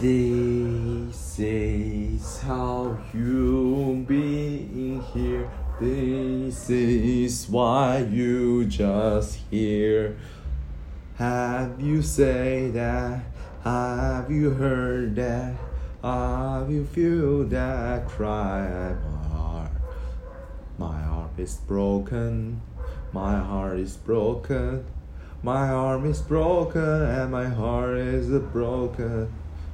This is how you be here. This is why you just here. Have you say that? Have you heard that? Have you feel that cry? My heart, my heart is broken. My heart is broken. My arm is broken and my heart is broken.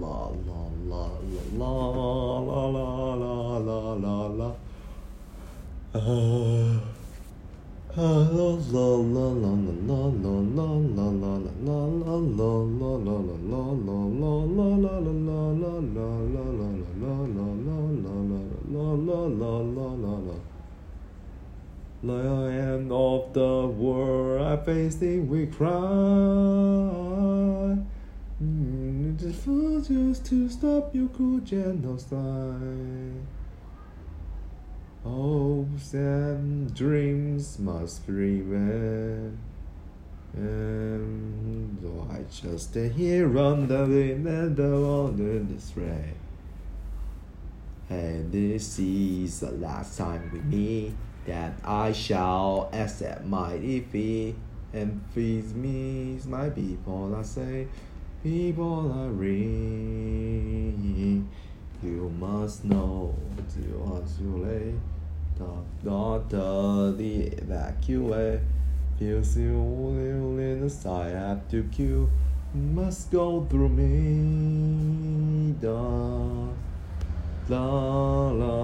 la la La la la la la la la la la la uh, la la la la la la la la la la la la la la la la Lion of the world, I face it, we cry. Just to stop your cruel genocide. Hopes and dreams must remain. And though I just stay here on the wind and the in this rain. And this is the last time with me that I shall accept my defeat and feed me my people I say people are real you must know to isolate the daughter the evacuate feels you live in the side have to kill must go through me. La la la